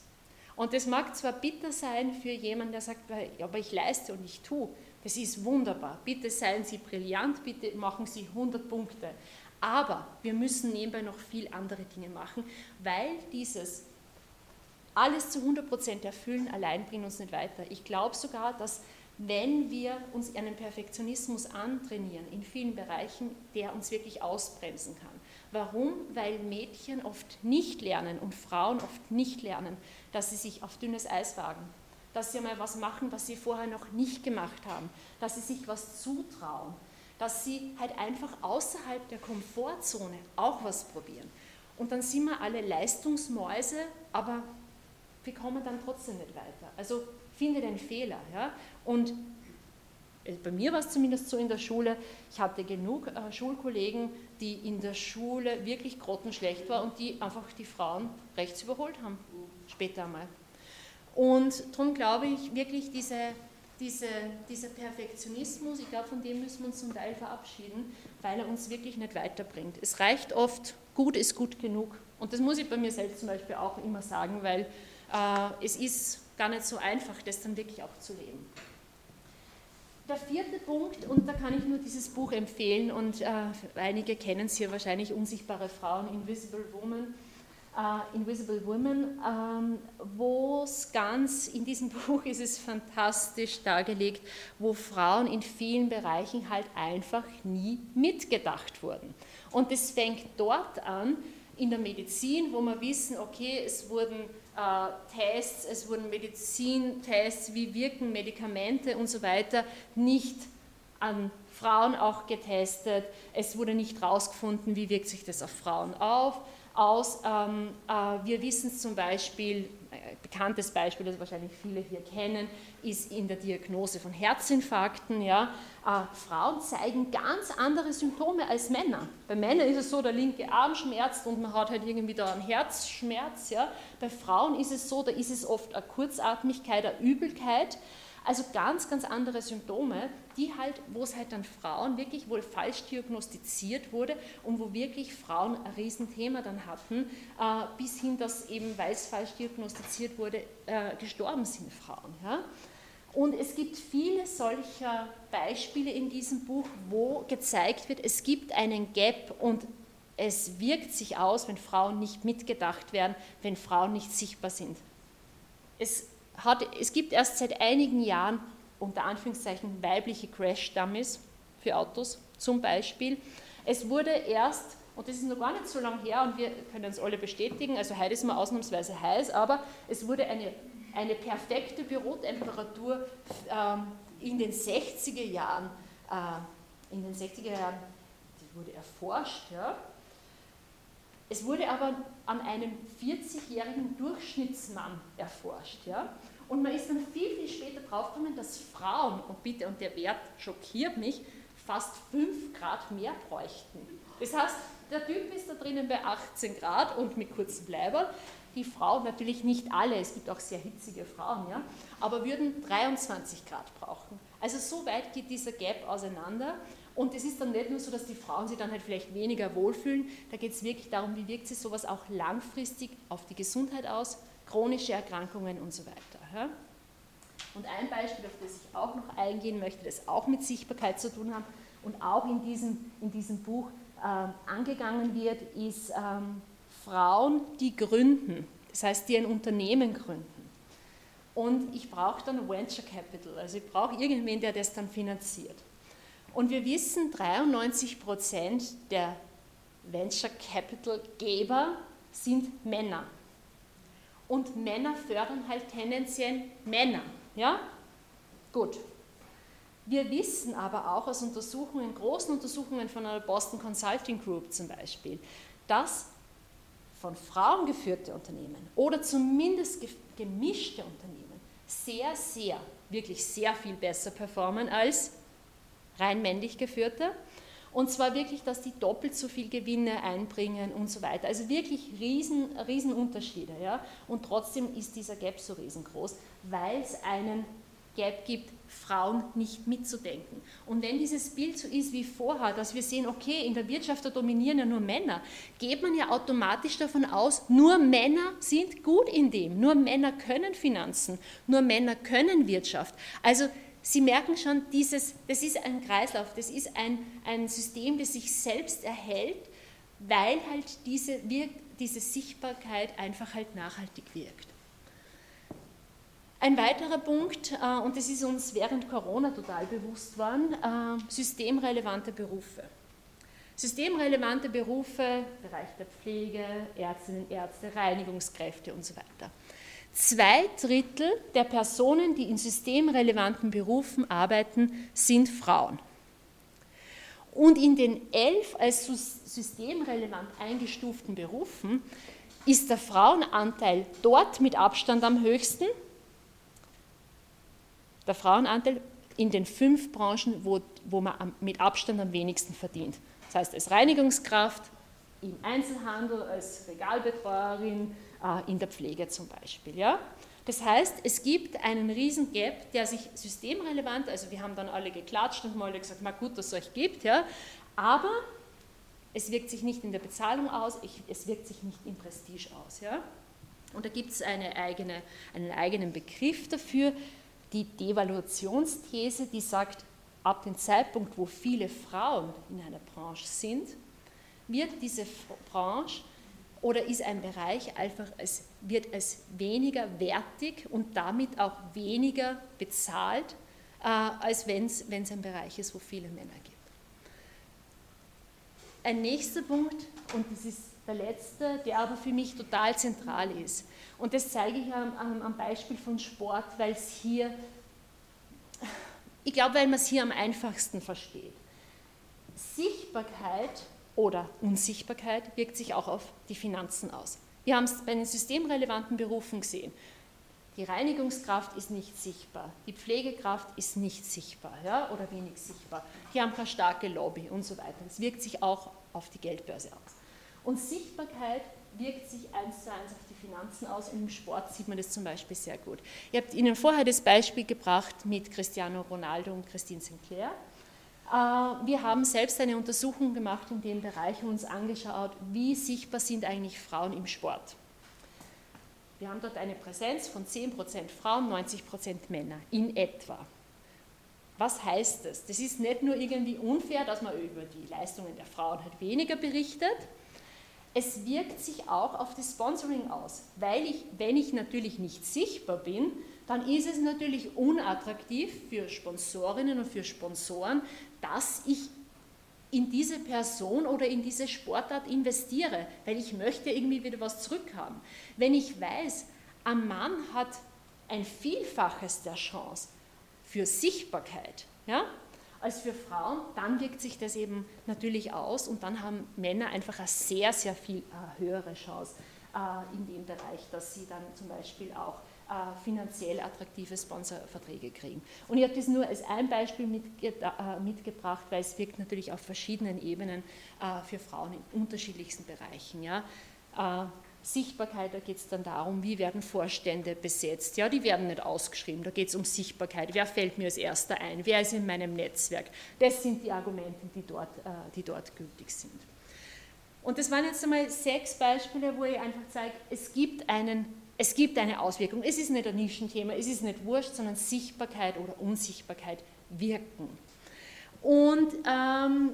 Und das mag zwar bitter sein für jemanden, der sagt, aber ich leiste und ich tue. Das ist wunderbar. Bitte seien Sie brillant, bitte machen Sie 100 Punkte. Aber wir müssen nebenbei noch viel andere Dinge machen, weil dieses alles zu 100% erfüllen allein bringt uns nicht weiter. Ich glaube sogar, dass wenn wir uns einen Perfektionismus antrainieren in vielen Bereichen, der uns wirklich ausbremsen kann. Warum? Weil Mädchen oft nicht lernen und Frauen oft nicht lernen, dass sie sich auf dünnes Eis wagen, dass sie mal was machen, was sie vorher noch nicht gemacht haben, dass sie sich was zutrauen, dass sie halt einfach außerhalb der Komfortzone auch was probieren. Und dann sind wir alle Leistungsmäuse, aber wir kommen dann trotzdem nicht weiter. Also finde den Fehler. Ja? Und bei mir war es zumindest so in der Schule, ich hatte genug äh, Schulkollegen, die in der Schule wirklich grottenschlecht waren und die einfach die Frauen rechts überholt haben später einmal. Und darum glaube ich wirklich, diese, diese, dieser Perfektionismus, ich glaube, von dem müssen wir uns zum Teil verabschieden, weil er uns wirklich nicht weiterbringt. Es reicht oft, gut ist gut genug. Und das muss ich bei mir selbst zum Beispiel auch immer sagen, weil äh, es ist gar nicht so einfach, das dann wirklich auch zu leben. Der vierte Punkt, und da kann ich nur dieses Buch empfehlen, und äh, einige kennen es hier wahrscheinlich, Unsichtbare Frauen, Invisible Woman, uh, Invisible Women, ähm, wo es ganz, in diesem Buch ist es fantastisch dargelegt, wo Frauen in vielen Bereichen halt einfach nie mitgedacht wurden. Und es fängt dort an, in der Medizin, wo wir wissen, okay, es wurden äh, Tests, es wurden Medizintests, wie wirken Medikamente und so weiter, nicht an Frauen auch getestet. Es wurde nicht herausgefunden, wie wirkt sich das auf Frauen auf aus. Ähm, äh, wir wissen zum Beispiel, äh, bekanntes Beispiel, das wahrscheinlich viele hier kennen, ist in der Diagnose von Herzinfarkten. Ja. Äh, Frauen zeigen ganz andere Symptome als Männer. Bei Männern ist es so, der linke Arm schmerzt und man hat halt irgendwie da einen Herzschmerz. Ja. Bei Frauen ist es so, da ist es oft eine Kurzatmigkeit, eine Übelkeit. Also ganz, ganz andere Symptome, die halt, wo es halt dann Frauen wirklich wohl falsch diagnostiziert wurde und wo wirklich Frauen ein Riesenthema dann hatten, äh, bis hin, dass eben, weil es falsch diagnostiziert wurde, äh, gestorben sind Frauen. Ja? Und es gibt viele solcher Beispiele in diesem Buch, wo gezeigt wird, es gibt einen Gap und es wirkt sich aus, wenn Frauen nicht mitgedacht werden, wenn Frauen nicht sichtbar sind. Es, hat, es gibt erst seit einigen Jahren unter Anführungszeichen weibliche Crash-Dummies für Autos zum Beispiel. Es wurde erst, und das ist noch gar nicht so lange her und wir können uns alle bestätigen, also heute ist mal ausnahmsweise heiß, aber es wurde eine, eine perfekte Bürotemperatur ähm, in den 60er Jahren, äh, in den 60er Jahren, die wurde erforscht, ja, es wurde aber an einem 40-jährigen Durchschnittsmann erforscht. Ja? Und man ist dann viel, viel später draufgekommen, dass Frauen, und bitte, und der Wert schockiert mich, fast 5 Grad mehr bräuchten. Das heißt, der Typ ist da drinnen bei 18 Grad und mit kurzen Bleibern. Die Frauen, natürlich nicht alle, es gibt auch sehr hitzige Frauen, ja, aber würden 23 Grad brauchen. Also so weit geht dieser Gap auseinander. Und es ist dann nicht nur so, dass die Frauen sich dann halt vielleicht weniger wohlfühlen, da geht es wirklich darum, wie wirkt sich sowas auch langfristig auf die Gesundheit aus, chronische Erkrankungen und so weiter. Und ein Beispiel, auf das ich auch noch eingehen möchte, das auch mit Sichtbarkeit zu tun hat und auch in diesem, in diesem Buch ähm, angegangen wird, ist ähm, Frauen, die gründen, das heißt, die ein Unternehmen gründen. Und ich brauche dann Venture Capital, also ich brauche irgendwen, der das dann finanziert. Und wir wissen, 93 Prozent der Venture Capital Geber sind Männer. Und Männer fördern halt tendenziell Männer. Ja? Gut. Wir wissen aber auch aus Untersuchungen, großen Untersuchungen von der Boston Consulting Group zum Beispiel, dass von Frauen geführte Unternehmen oder zumindest gemischte Unternehmen sehr, sehr, wirklich sehr viel besser performen als rein männlich geführte. Und zwar wirklich, dass die doppelt so viel Gewinne einbringen und so weiter. Also wirklich riesen, riesen Unterschiede. Ja? Und trotzdem ist dieser Gap so riesengroß, weil es einen Gap gibt, Frauen nicht mitzudenken. Und wenn dieses Bild so ist wie vorher, dass wir sehen, okay, in der Wirtschaft da dominieren ja nur Männer, geht man ja automatisch davon aus, nur Männer sind gut in dem, nur Männer können Finanzen, nur Männer können Wirtschaft. Also Sie merken schon, dieses, das ist ein Kreislauf, das ist ein, ein System, das sich selbst erhält, weil halt diese, diese Sichtbarkeit einfach halt nachhaltig wirkt. Ein weiterer Punkt, äh, und das ist uns während Corona total bewusst worden, äh, systemrelevante Berufe. Systemrelevante Berufe, Bereich der Pflege, Ärztinnen, Ärzte, Reinigungskräfte und so weiter. Zwei Drittel der Personen, die in systemrelevanten Berufen arbeiten, sind Frauen. Und in den elf als systemrelevant eingestuften Berufen ist der Frauenanteil dort mit Abstand am höchsten. Der Frauenanteil in den fünf Branchen, wo, wo man mit Abstand am wenigsten verdient. Das heißt, als Reinigungskraft, im Einzelhandel, als Regalbetreuerin, äh, in der Pflege zum Beispiel. Ja? Das heißt, es gibt einen riesen Gap, der sich systemrelevant, also wir haben dann alle geklatscht und mal gesagt, mal gut, dass es euch gibt, ja? aber es wirkt sich nicht in der Bezahlung aus, es wirkt sich nicht im Prestige aus. Ja? Und da gibt es eine eigene, einen eigenen Begriff dafür, die Devaluationsthese, die sagt, ab dem Zeitpunkt, wo viele Frauen in einer Branche sind, wird diese Branche oder ist ein Bereich einfach, es wird als weniger wertig und damit auch weniger bezahlt, äh, als wenn es ein Bereich ist, wo viele Männer gibt. Ein nächster Punkt, und das ist der letzte, der aber für mich total zentral ist. Und das zeige ich am, am Beispiel von Sport, weil es hier, ich glaube, weil man es hier am einfachsten versteht. Sichtbarkeit oder Unsichtbarkeit wirkt sich auch auf die Finanzen aus. Wir haben es bei den systemrelevanten Berufen gesehen. Die Reinigungskraft ist nicht sichtbar, die Pflegekraft ist nicht sichtbar ja, oder wenig sichtbar. Die haben keine starke Lobby und so weiter. Das wirkt sich auch auf die Geldbörse aus. Und Sichtbarkeit wirkt sich eins zu eins auf die Finanzen aus und im Sport sieht man das zum Beispiel sehr gut. Ihr habt Ihnen vorher das Beispiel gebracht mit Cristiano Ronaldo und Christine Sinclair. Äh, wir haben selbst eine Untersuchung gemacht in dem Bereich und uns angeschaut, wie sichtbar sind eigentlich Frauen im Sport. Wir haben dort eine Präsenz von 10% Frauen, 90% Männer in etwa. Was heißt das? Das ist nicht nur irgendwie unfair, dass man über die Leistungen der Frauen halt weniger berichtet, es wirkt sich auch auf das Sponsoring aus, weil ich, wenn ich natürlich nicht sichtbar bin, dann ist es natürlich unattraktiv für Sponsorinnen und für Sponsoren, dass ich in diese Person oder in diese Sportart investiere, weil ich möchte irgendwie wieder was zurückhaben. Wenn ich weiß, ein Mann hat ein Vielfaches der Chance für Sichtbarkeit, ja, als für Frauen, dann wirkt sich das eben natürlich aus und dann haben Männer einfach eine sehr, sehr viel äh, höhere Chance äh, in dem Bereich, dass sie dann zum Beispiel auch finanziell attraktive Sponsorverträge kriegen. Und ich habe das nur als ein Beispiel äh, mitgebracht, weil es wirkt natürlich auf verschiedenen Ebenen äh, für Frauen in unterschiedlichsten Bereichen. Ja. Sichtbarkeit, da geht es dann darum, wie werden Vorstände besetzt. Ja, die werden nicht ausgeschrieben, da geht es um Sichtbarkeit. Wer fällt mir als erster ein? Wer ist in meinem Netzwerk? Das sind die Argumente, die dort, die dort gültig sind. Und das waren jetzt einmal sechs Beispiele, wo ich einfach zeige, es gibt einen es gibt eine Auswirkung. Es ist nicht ein Nischenthema, es ist nicht wurscht, sondern Sichtbarkeit oder Unsichtbarkeit wirken. Und ähm,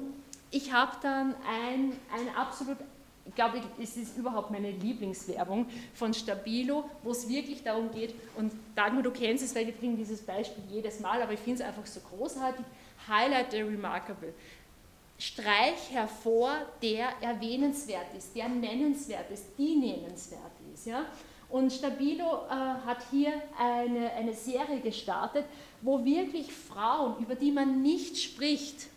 ich habe dann ein, ein absolut, ich glaube, es ist überhaupt meine Lieblingswerbung von Stabilo, wo es wirklich darum geht, und Dagmar, du kennst es, weil wir bringen dieses Beispiel jedes Mal, aber ich finde es einfach so großartig, Highlight the Remarkable. Streich hervor, der erwähnenswert ist, der nennenswert ist, die nennenswert ist. Ja? Und Stabilo äh, hat hier eine, eine Serie gestartet, wo wirklich Frauen, über die man nicht spricht,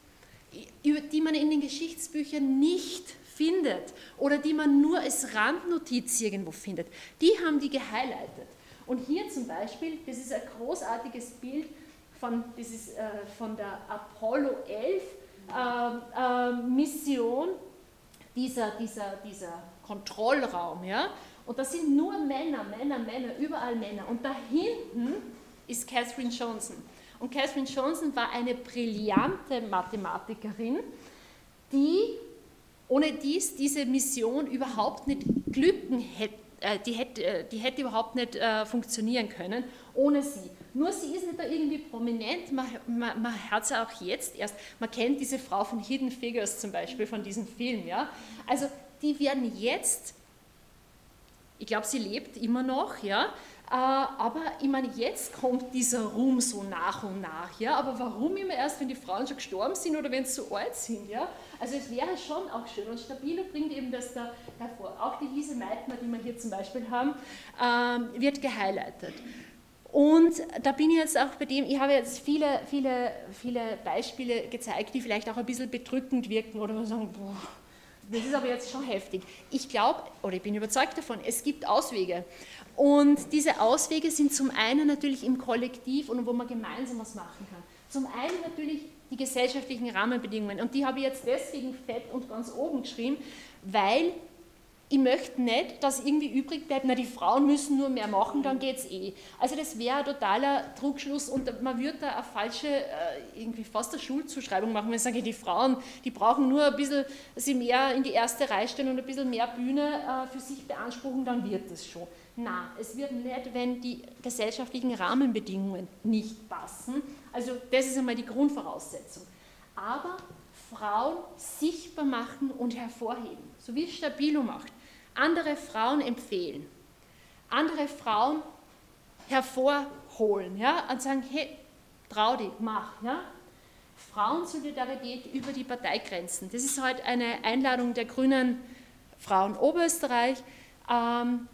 über die man in den Geschichtsbüchern nicht findet oder die man nur als Randnotiz irgendwo findet, die haben die gehighlightet. Und hier zum Beispiel, das ist ein großartiges Bild von, das ist, äh, von der Apollo 11 äh, äh, Mission, dieser, dieser, dieser Kontrollraum. Ja? Und das sind nur Männer, Männer, Männer, überall Männer. Und da hinten ist Catherine Johnson. Und Catherine Johnson war eine brillante Mathematikerin, die ohne dies diese Mission überhaupt nicht glücken hätte. Äh, die hätte, äh, die hätte überhaupt nicht äh, funktionieren können ohne sie. Nur sie ist nicht da irgendwie prominent, man, man, man hört sie auch jetzt erst. Man kennt diese Frau von Hidden Figures zum Beispiel, von diesem Film. Ja? Also die werden jetzt ich glaube, sie lebt immer noch, ja. Äh, aber ich meine, jetzt kommt dieser Ruhm so nach und nach, ja. Aber warum immer erst, wenn die Frauen schon gestorben sind oder wenn sie so alt sind, ja? Also es wäre schon auch schön. Und Stabilo bringt eben das da hervor. Auch die Lise Meitner, die wir hier zum Beispiel haben, ähm, wird gehighlightet. Und da bin ich jetzt auch bei dem, ich habe jetzt viele, viele, viele Beispiele gezeigt, die vielleicht auch ein bisschen bedrückend wirken oder sagen, boah, das ist aber jetzt schon heftig. Ich glaube, oder ich bin überzeugt davon, es gibt Auswege. Und diese Auswege sind zum einen natürlich im Kollektiv und wo man gemeinsam was machen kann. Zum einen natürlich die gesellschaftlichen Rahmenbedingungen. Und die habe ich jetzt deswegen fett und ganz oben geschrieben, weil ich möchte nicht, dass irgendwie übrig bleibt, na, die Frauen müssen nur mehr machen, dann geht es eh. Also das wäre ein totaler Trugschluss und man würde da eine falsche, äh, irgendwie fast eine Schulzuschreibung machen, wenn ich sage, die Frauen, die brauchen nur ein bisschen, sie mehr in die erste Reihe stellen und ein bisschen mehr Bühne äh, für sich beanspruchen, dann wird es schon. Na, es wird nicht, wenn die gesellschaftlichen Rahmenbedingungen nicht passen. Also das ist einmal die Grundvoraussetzung. Aber Frauen sichtbar machen und hervorheben, so wie es Stabilo macht andere Frauen empfehlen, andere Frauen hervorholen ja, und sagen, hey, trau dich, mach. Ja. Frauensolidarität über die Parteigrenzen. Das ist heute eine Einladung der Grünen Frauen Oberösterreich. Ähm,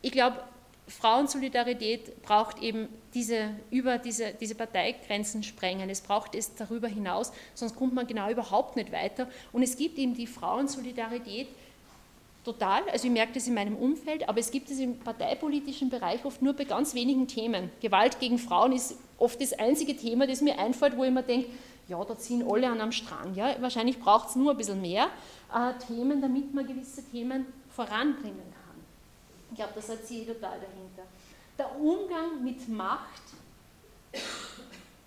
ich glaube, Frauensolidarität braucht eben diese, über diese, diese Parteigrenzen sprengen. Es braucht es darüber hinaus, sonst kommt man genau überhaupt nicht weiter. Und es gibt eben die Frauensolidarität, Total, also ich merke das in meinem Umfeld, aber es gibt es im parteipolitischen Bereich oft nur bei ganz wenigen Themen. Gewalt gegen Frauen ist oft das einzige Thema, das mir einfällt, wo ich mir denke, ja, da ziehen alle an am Strang. Ja? Wahrscheinlich braucht es nur ein bisschen mehr äh, Themen, damit man gewisse Themen voranbringen kann. Ich glaube, das hat sie total dahinter. Der Umgang mit Macht,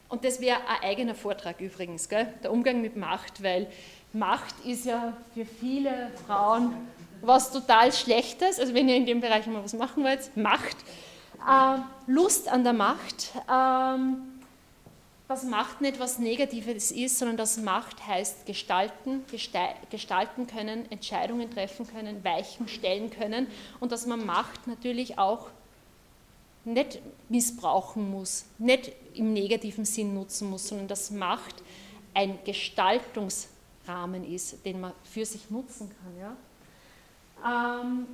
und das wäre ein eigener Vortrag übrigens, gell? der Umgang mit Macht, weil Macht ist ja für viele Frauen was total Schlechtes, also wenn ihr in dem Bereich mal was machen wollt, Macht, äh, Lust an der Macht, ähm, dass Macht nicht was Negatives ist, sondern dass Macht heißt gestalten, gestalten können, Entscheidungen treffen können, Weichen stellen können und dass man Macht natürlich auch nicht missbrauchen muss, nicht im negativen Sinn nutzen muss, sondern dass Macht ein Gestaltungsrahmen ist, den man für sich nutzen kann. Ja? Ähm,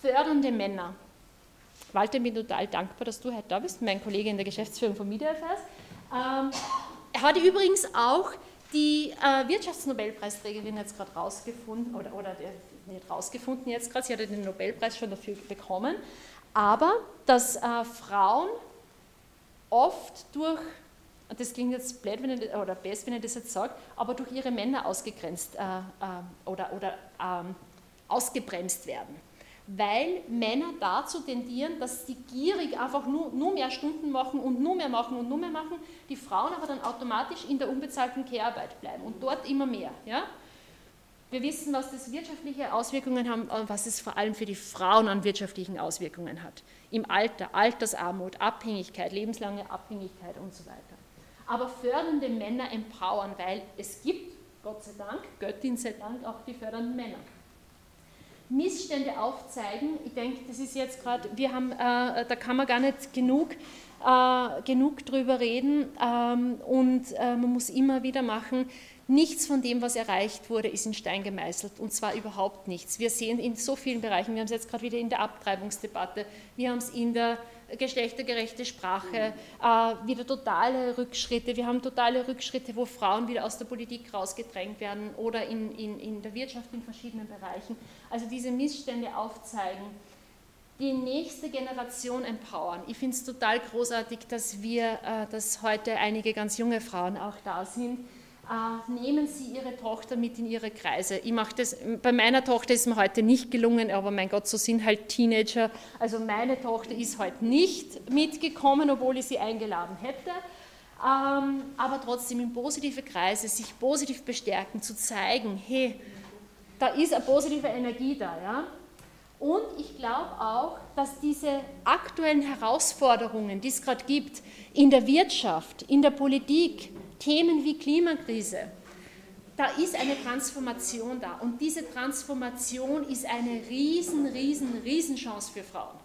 fördernde Männer. Walter, ich bin total dankbar, dass du heute da bist, mein Kollege in der Geschäftsführung von Media Affairs. Ähm, er hat übrigens auch die äh, Wirtschaftsnobelpreisträgerin jetzt gerade rausgefunden, oder, oder nicht rausgefunden jetzt gerade, sie hat den Nobelpreis schon dafür bekommen, aber dass äh, Frauen oft durch, das klingt jetzt blöd, wenn ich, oder best, wenn ich das jetzt sage, aber durch ihre Männer ausgegrenzt äh, äh oder, oder ähm, ausgebremst werden weil Männer dazu tendieren, dass sie gierig einfach nur, nur mehr Stunden machen und nur mehr machen und nur mehr machen, die Frauen aber dann automatisch in der unbezahlten Care-Arbeit bleiben und dort immer mehr. Ja? Wir wissen, was das wirtschaftliche Auswirkungen haben, und was es vor allem für die Frauen an wirtschaftlichen Auswirkungen hat. Im Alter, Altersarmut, Abhängigkeit, lebenslange Abhängigkeit und so weiter. Aber fördernde Männer empowern, weil es gibt, Gott sei Dank, Göttin sei Dank, auch die fördernden Männer. Missstände aufzeigen. Ich denke, das ist jetzt gerade, wir haben, äh, da kann man gar nicht genug, äh, genug drüber reden ähm, und äh, man muss immer wieder machen, nichts von dem, was erreicht wurde, ist in Stein gemeißelt und zwar überhaupt nichts. Wir sehen in so vielen Bereichen, wir haben es jetzt gerade wieder in der Abtreibungsdebatte, wir haben es in der geschlechtergerechte Sprache, äh, wieder totale Rückschritte. Wir haben totale Rückschritte, wo Frauen wieder aus der Politik rausgedrängt werden oder in, in, in der Wirtschaft in verschiedenen Bereichen. Also diese Missstände aufzeigen, die nächste Generation empowern. Ich finde es total großartig, dass wir, äh, dass heute einige ganz junge Frauen auch da sind, nehmen Sie Ihre Tochter mit in Ihre Kreise. Ich mache das, bei meiner Tochter ist mir heute nicht gelungen, aber mein Gott, so sind halt Teenager. Also meine Tochter ist heute nicht mitgekommen, obwohl ich sie eingeladen hätte. Ähm, aber trotzdem in positive Kreise, sich positiv bestärken, zu zeigen, hey, da ist eine positive Energie da. Ja? Und ich glaube auch, dass diese aktuellen Herausforderungen, die es gerade gibt, in der Wirtschaft, in der Politik, Themen wie Klimakrise, da ist eine Transformation da. Und diese Transformation ist eine riesen, riesen, riesen Chance für Frauen.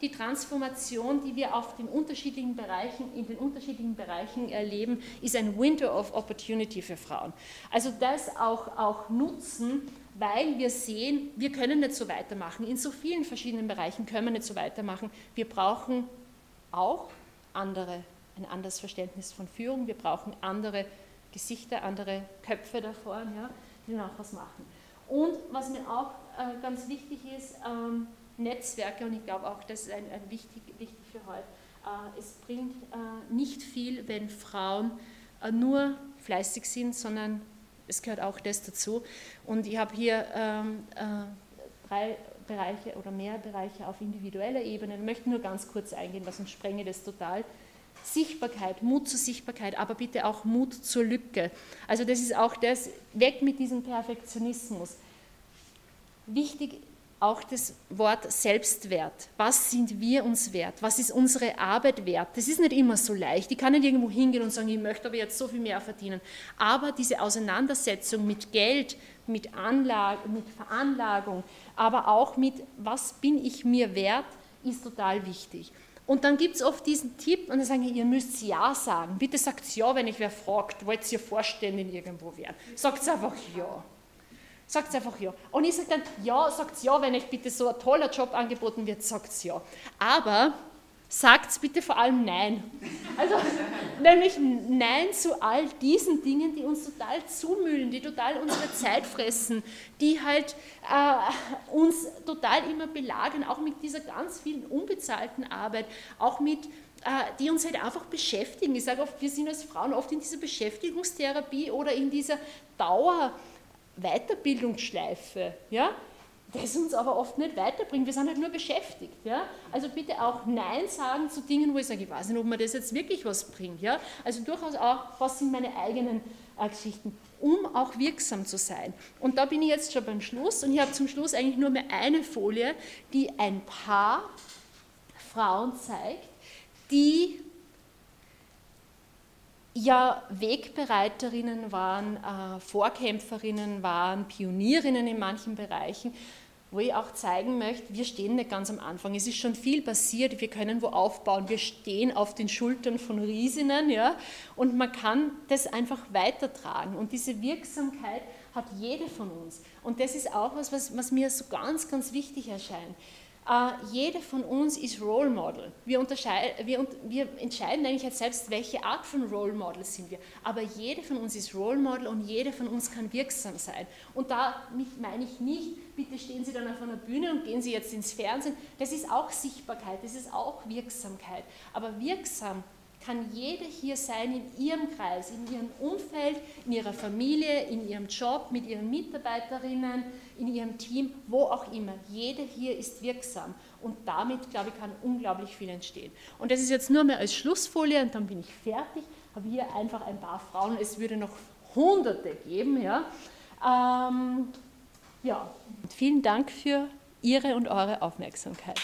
Die Transformation, die wir auf den unterschiedlichen Bereichen, in den unterschiedlichen Bereichen erleben, ist ein Window of Opportunity für Frauen. Also das auch, auch nutzen, weil wir sehen, wir können nicht so weitermachen. In so vielen verschiedenen Bereichen können wir nicht so weitermachen. Wir brauchen auch andere ein anderes Verständnis von Führung, wir brauchen andere Gesichter, andere Köpfe da vorne, ja, die auch was machen. Und was mir auch äh, ganz wichtig ist, ähm, Netzwerke, und ich glaube auch, das ist ein, ein wichtig, wichtig für heute, äh, es bringt äh, nicht viel, wenn Frauen äh, nur fleißig sind, sondern es gehört auch das dazu. Und ich habe hier ähm, äh, drei Bereiche oder mehr Bereiche auf individueller Ebene. Ich möchte nur ganz kurz eingehen, was uns sprenge das total. Sichtbarkeit, Mut zur Sichtbarkeit, aber bitte auch Mut zur Lücke. Also das ist auch das, weg mit diesem Perfektionismus. Wichtig auch das Wort Selbstwert. Was sind wir uns wert? Was ist unsere Arbeit wert? Das ist nicht immer so leicht. Ich kann nicht irgendwo hingehen und sagen, ich möchte aber jetzt so viel mehr verdienen. Aber diese Auseinandersetzung mit Geld, mit, Anlage, mit Veranlagung, aber auch mit, was bin ich mir wert, ist total wichtig. Und dann gibt es oft diesen Tipp und dann sagen, ihr müsst Ja sagen. Bitte sagt Ja, wenn ich wer fragt, wollt ihr Vorständin irgendwo werden? Sagt einfach Ja. Sagt einfach Ja. Und ich sage dann, ja, sagt Ja, wenn euch bitte so ein toller Job angeboten wird, sagt Ja. Aber sagt bitte vor allem Nein. Also nämlich Nein zu all diesen Dingen, die uns total zumüllen, die total unsere Zeit fressen, die halt äh, uns total immer belagern, auch mit dieser ganz vielen unbezahlten Arbeit, auch mit äh, die uns halt einfach beschäftigen. Ich sage oft, wir sind als Frauen oft in dieser Beschäftigungstherapie oder in dieser Dauer Weiterbildungsschleife. Ja? Das uns aber oft nicht weiterbringt. Wir sind halt nur beschäftigt. Ja? Also bitte auch Nein sagen zu Dingen, wo ich sage, ich weiß nicht, ob mir das jetzt wirklich was bringt. Ja? Also durchaus auch, was sind meine eigenen äh, Geschichten. um auch wirksam zu sein. Und da bin ich jetzt schon beim Schluss und ich habe zum Schluss eigentlich nur mehr eine Folie, die ein paar Frauen zeigt, die ja Wegbereiterinnen waren, äh, Vorkämpferinnen waren, Pionierinnen in manchen Bereichen, wo ich auch zeigen möchte, wir stehen nicht ganz am Anfang. Es ist schon viel passiert, wir können wo aufbauen, wir stehen auf den Schultern von Riesinnen, ja, und man kann das einfach weitertragen. Und diese Wirksamkeit hat jede von uns. Und das ist auch was, was, was mir so ganz, ganz wichtig erscheint. Uh, jede von uns ist Role Model. Wir, wir, wir, entscheiden eigentlich selbst, welche Art von Role Model sind wir. Aber jede von uns ist Role Model und jede von uns kann wirksam sein. Und damit meine ich nicht, bitte stehen Sie dann auf einer Bühne und gehen Sie jetzt ins Fernsehen. Das ist auch Sichtbarkeit, das ist auch Wirksamkeit. Aber wirksam kann jede hier sein in ihrem Kreis, in ihrem Umfeld, in ihrer Familie, in ihrem Job, mit ihren Mitarbeiterinnen, in ihrem Team, wo auch immer. Jede hier ist wirksam und damit, glaube ich, kann unglaublich viel entstehen. Und das ist jetzt nur mehr als Schlussfolie und dann bin ich fertig. Habe hier einfach ein paar Frauen, es würde noch Hunderte geben. Ja, ähm, ja. Vielen Dank für Ihre und eure Aufmerksamkeit.